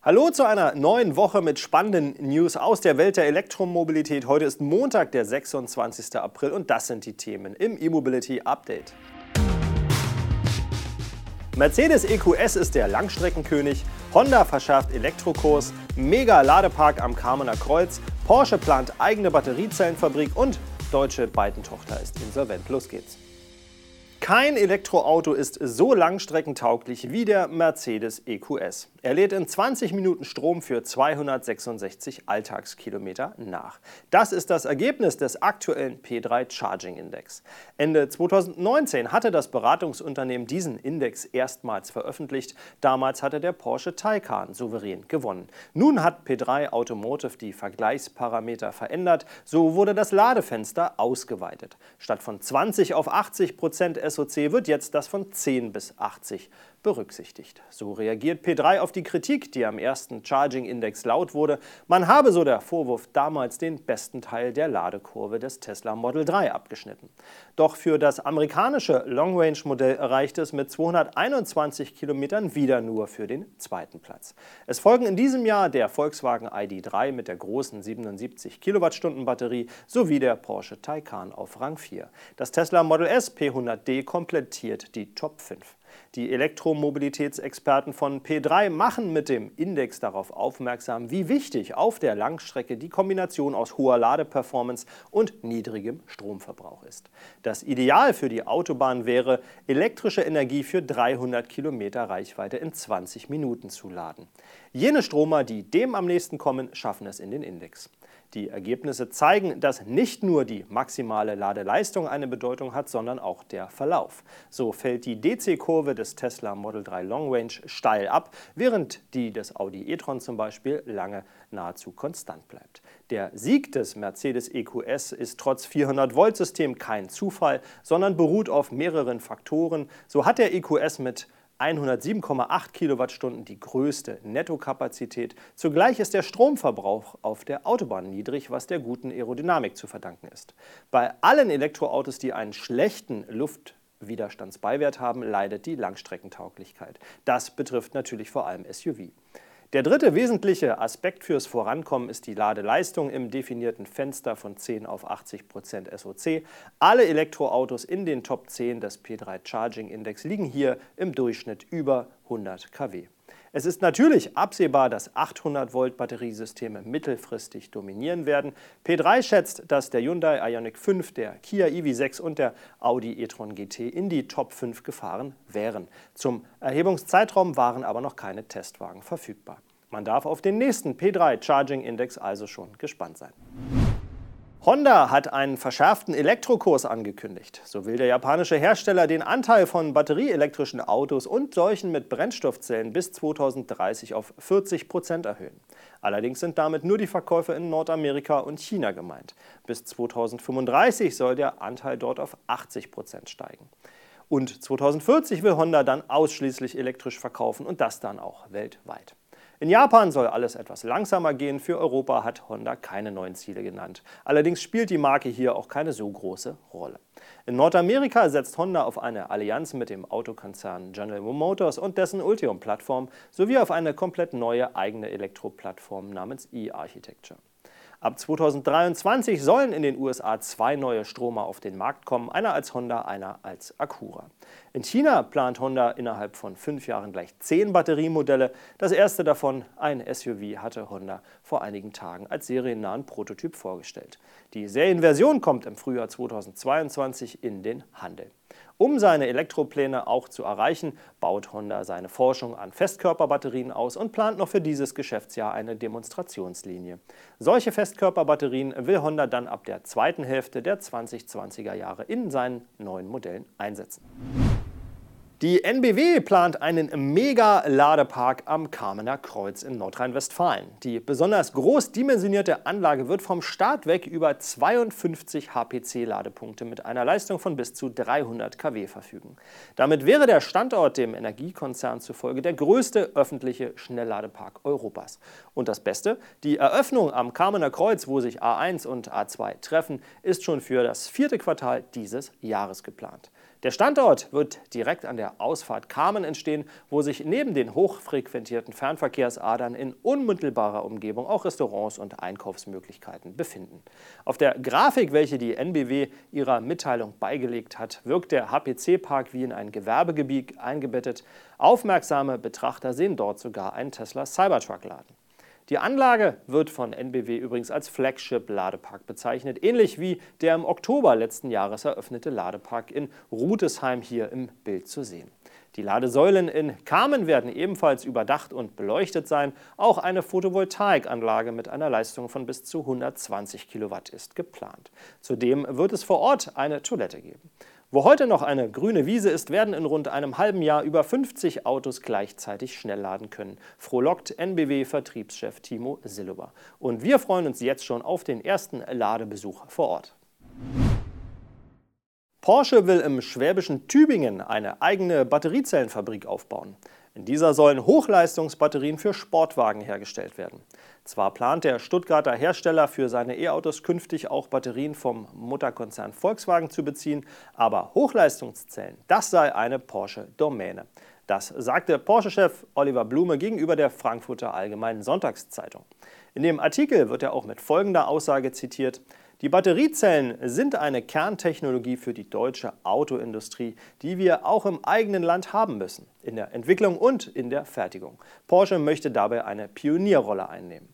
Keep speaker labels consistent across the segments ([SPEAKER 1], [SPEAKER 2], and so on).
[SPEAKER 1] Hallo zu einer neuen Woche mit spannenden News aus der Welt der Elektromobilität. Heute ist Montag, der 26. April und das sind die Themen im E-Mobility Update. Mercedes EQS ist der Langstreckenkönig, Honda verschärft Elektrokurs, Mega-Ladepark am Kamener Kreuz, Porsche plant eigene Batteriezellenfabrik und deutsche Biden-Tochter ist insolvent. Los geht's. Kein Elektroauto ist so langstreckentauglich wie der Mercedes EQS. Er lädt in 20 Minuten Strom für 266 Alltagskilometer nach. Das ist das Ergebnis des aktuellen P3 Charging Index. Ende 2019 hatte das Beratungsunternehmen diesen Index erstmals veröffentlicht. Damals hatte der Porsche Taycan souverän gewonnen. Nun hat P3 Automotive die Vergleichsparameter verändert. So wurde das Ladefenster ausgeweitet. Statt von 20 auf 80 Prozent SOC wird jetzt das von 10 bis 80 berücksichtigt. So reagiert P3 auf die Kritik, die am ersten Charging Index laut wurde. Man habe, so der Vorwurf, damals den besten Teil der Ladekurve des Tesla Model 3 abgeschnitten. Doch für das amerikanische Long-Range-Modell erreicht es mit 221 Kilometern wieder nur für den zweiten Platz. Es folgen in diesem Jahr der Volkswagen ID3 mit der großen 77 Kilowattstunden Batterie sowie der Porsche Taycan auf Rang 4. Das Tesla Model S P100D komplettiert die Top 5. Die Elektromobilitätsexperten von P3 machen mit dem Index darauf aufmerksam, wie wichtig auf der Langstrecke die Kombination aus hoher Ladeperformance und niedrigem Stromverbrauch ist. Das Ideal für die Autobahn wäre, elektrische Energie für 300 Kilometer Reichweite in 20 Minuten zu laden. Jene Stromer, die dem am nächsten kommen, schaffen es in den Index. Die Ergebnisse zeigen, dass nicht nur die maximale Ladeleistung eine Bedeutung hat, sondern auch der Verlauf. So fällt die DC-Kurve des Tesla Model 3 Long Range steil ab, während die des Audi e-tron zum Beispiel lange nahezu konstant bleibt. Der Sieg des Mercedes EQS ist trotz 400-Volt-System kein Zufall, sondern beruht auf mehreren Faktoren. So hat der EQS mit 107,8 Kilowattstunden die größte Nettokapazität. Zugleich ist der Stromverbrauch auf der Autobahn niedrig, was der guten Aerodynamik zu verdanken ist. Bei allen Elektroautos, die einen schlechten Luftwiderstandsbeiwert haben, leidet die Langstreckentauglichkeit. Das betrifft natürlich vor allem SUV. Der dritte wesentliche Aspekt fürs Vorankommen ist die Ladeleistung im definierten Fenster von 10 auf 80 Prozent SOC. Alle Elektroautos in den Top 10 des P3 Charging Index liegen hier im Durchschnitt über 100 kW. Es ist natürlich absehbar, dass 800 Volt Batteriesysteme mittelfristig dominieren werden. P3 schätzt, dass der Hyundai Ioniq 5, der Kia EV6 und der Audi e-tron GT in die Top 5 gefahren wären. Zum Erhebungszeitraum waren aber noch keine Testwagen verfügbar. Man darf auf den nächsten P3 Charging Index also schon gespannt sein. Honda hat einen verschärften Elektrokurs angekündigt. So will der japanische Hersteller den Anteil von batterieelektrischen Autos und solchen mit Brennstoffzellen bis 2030 auf 40 Prozent erhöhen. Allerdings sind damit nur die Verkäufe in Nordamerika und China gemeint. Bis 2035 soll der Anteil dort auf 80 Prozent steigen. Und 2040 will Honda dann ausschließlich elektrisch verkaufen und das dann auch weltweit. In Japan soll alles etwas langsamer gehen. Für Europa hat Honda keine neuen Ziele genannt. Allerdings spielt die Marke hier auch keine so große Rolle. In Nordamerika setzt Honda auf eine Allianz mit dem Autokonzern General Motors und dessen Ultium-Plattform sowie auf eine komplett neue eigene Elektroplattform namens E-Architecture. Ab 2023 sollen in den USA zwei neue Stromer auf den Markt kommen, einer als Honda, einer als Acura. In China plant Honda innerhalb von fünf Jahren gleich zehn Batteriemodelle. Das erste davon, ein SUV, hatte Honda vor einigen Tagen als seriennahen Prototyp vorgestellt. Die Serienversion kommt im Frühjahr 2022 in den Handel. Um seine Elektropläne auch zu erreichen, baut Honda seine Forschung an Festkörperbatterien aus und plant noch für dieses Geschäftsjahr eine Demonstrationslinie. Solche Festkörperbatterien will Honda dann ab der zweiten Hälfte der 2020er Jahre in seinen neuen Modellen einsetzen. Die NBW plant einen Mega-Ladepark am Kamener Kreuz in Nordrhein-Westfalen. Die besonders groß dimensionierte Anlage wird vom Start weg über 52 HPC-Ladepunkte mit einer Leistung von bis zu 300 kW verfügen. Damit wäre der Standort dem Energiekonzern zufolge der größte öffentliche Schnellladepark Europas. Und das Beste, die Eröffnung am Kamener Kreuz, wo sich A1 und A2 treffen, ist schon für das vierte Quartal dieses Jahres geplant. Der Standort wird direkt an der Ausfahrt Kamen entstehen, wo sich neben den hochfrequentierten Fernverkehrsadern in unmittelbarer Umgebung auch Restaurants und Einkaufsmöglichkeiten befinden. Auf der Grafik, welche die NBW ihrer Mitteilung beigelegt hat, wirkt der HPC-Park wie in ein Gewerbegebiet eingebettet. Aufmerksame Betrachter sehen dort sogar einen Tesla Cybertruck-Laden. Die Anlage wird von NBW übrigens als Flagship-Ladepark bezeichnet, ähnlich wie der im Oktober letzten Jahres eröffnete Ladepark in Rutesheim hier im Bild zu sehen. Die Ladesäulen in Kamen werden ebenfalls überdacht und beleuchtet sein. Auch eine Photovoltaikanlage mit einer Leistung von bis zu 120 Kilowatt ist geplant. Zudem wird es vor Ort eine Toilette geben. Wo heute noch eine grüne Wiese ist, werden in rund einem halben Jahr über 50 Autos gleichzeitig schnell laden können. Frohlockt NBW-Vertriebschef Timo Silluber. Und wir freuen uns jetzt schon auf den ersten Ladebesuch vor Ort. Porsche will im schwäbischen Tübingen eine eigene Batteriezellenfabrik aufbauen. In dieser sollen Hochleistungsbatterien für Sportwagen hergestellt werden. Zwar plant der Stuttgarter Hersteller für seine E-Autos künftig auch Batterien vom Mutterkonzern Volkswagen zu beziehen, aber Hochleistungszellen, das sei eine Porsche-Domäne. Das sagte Porsche-Chef Oliver Blume gegenüber der Frankfurter Allgemeinen Sonntagszeitung. In dem Artikel wird er auch mit folgender Aussage zitiert: die Batteriezellen sind eine Kerntechnologie für die deutsche Autoindustrie, die wir auch im eigenen Land haben müssen, in der Entwicklung und in der Fertigung. Porsche möchte dabei eine Pionierrolle einnehmen.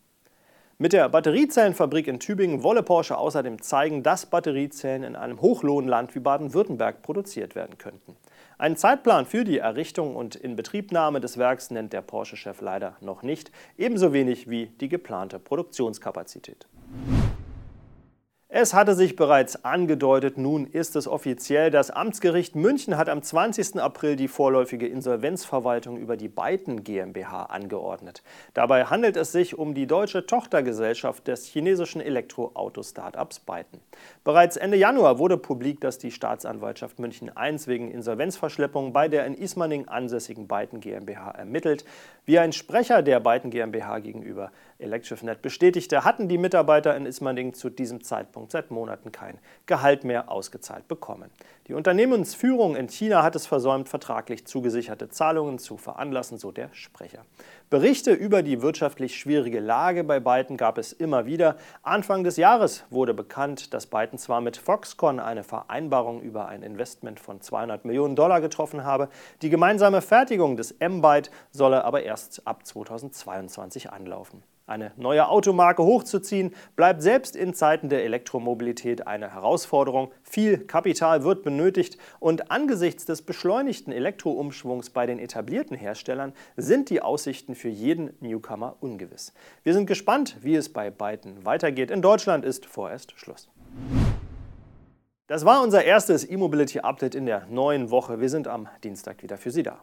[SPEAKER 1] Mit der Batteriezellenfabrik in Tübingen wolle Porsche außerdem zeigen, dass Batteriezellen in einem Hochlohnland wie Baden-Württemberg produziert werden könnten. Einen Zeitplan für die Errichtung und Inbetriebnahme des Werks nennt der Porsche-Chef leider noch nicht, ebenso wenig wie die geplante Produktionskapazität. Es hatte sich bereits angedeutet, nun ist es offiziell. Das Amtsgericht München hat am 20. April die vorläufige Insolvenzverwaltung über die Byton GmbH angeordnet. Dabei handelt es sich um die deutsche Tochtergesellschaft des chinesischen Elektroauto-Startups Byton. Bereits Ende Januar wurde publik, dass die Staatsanwaltschaft München I wegen Insolvenzverschleppung bei der in Ismaning ansässigen Byton GmbH ermittelt. Wie ein Sprecher der Byton GmbH gegenüber ElectriFnet bestätigte, hatten die Mitarbeiter in Ismaning zu diesem Zeitpunkt Zeitpunkt seit Monaten kein Gehalt mehr ausgezahlt bekommen. Die Unternehmensführung in China hat es versäumt, vertraglich zugesicherte Zahlungen zu veranlassen, so der Sprecher. Berichte über die wirtschaftlich schwierige Lage bei Byton gab es immer wieder. Anfang des Jahres wurde bekannt, dass Byton zwar mit Foxconn eine Vereinbarung über ein Investment von 200 Millionen Dollar getroffen habe, die gemeinsame Fertigung des M-Byte solle aber erst ab 2022 anlaufen. Eine neue Automarke hochzuziehen, bleibt selbst in Zeiten der Elektromobilität eine Herausforderung. Viel Kapital wird benötigt und angesichts des beschleunigten Elektroumschwungs bei den etablierten Herstellern sind die Aussichten für jeden Newcomer ungewiss. Wir sind gespannt, wie es bei beiden weitergeht. In Deutschland ist vorerst Schluss. Das war unser erstes E-Mobility Update in der neuen Woche. Wir sind am Dienstag wieder für Sie da.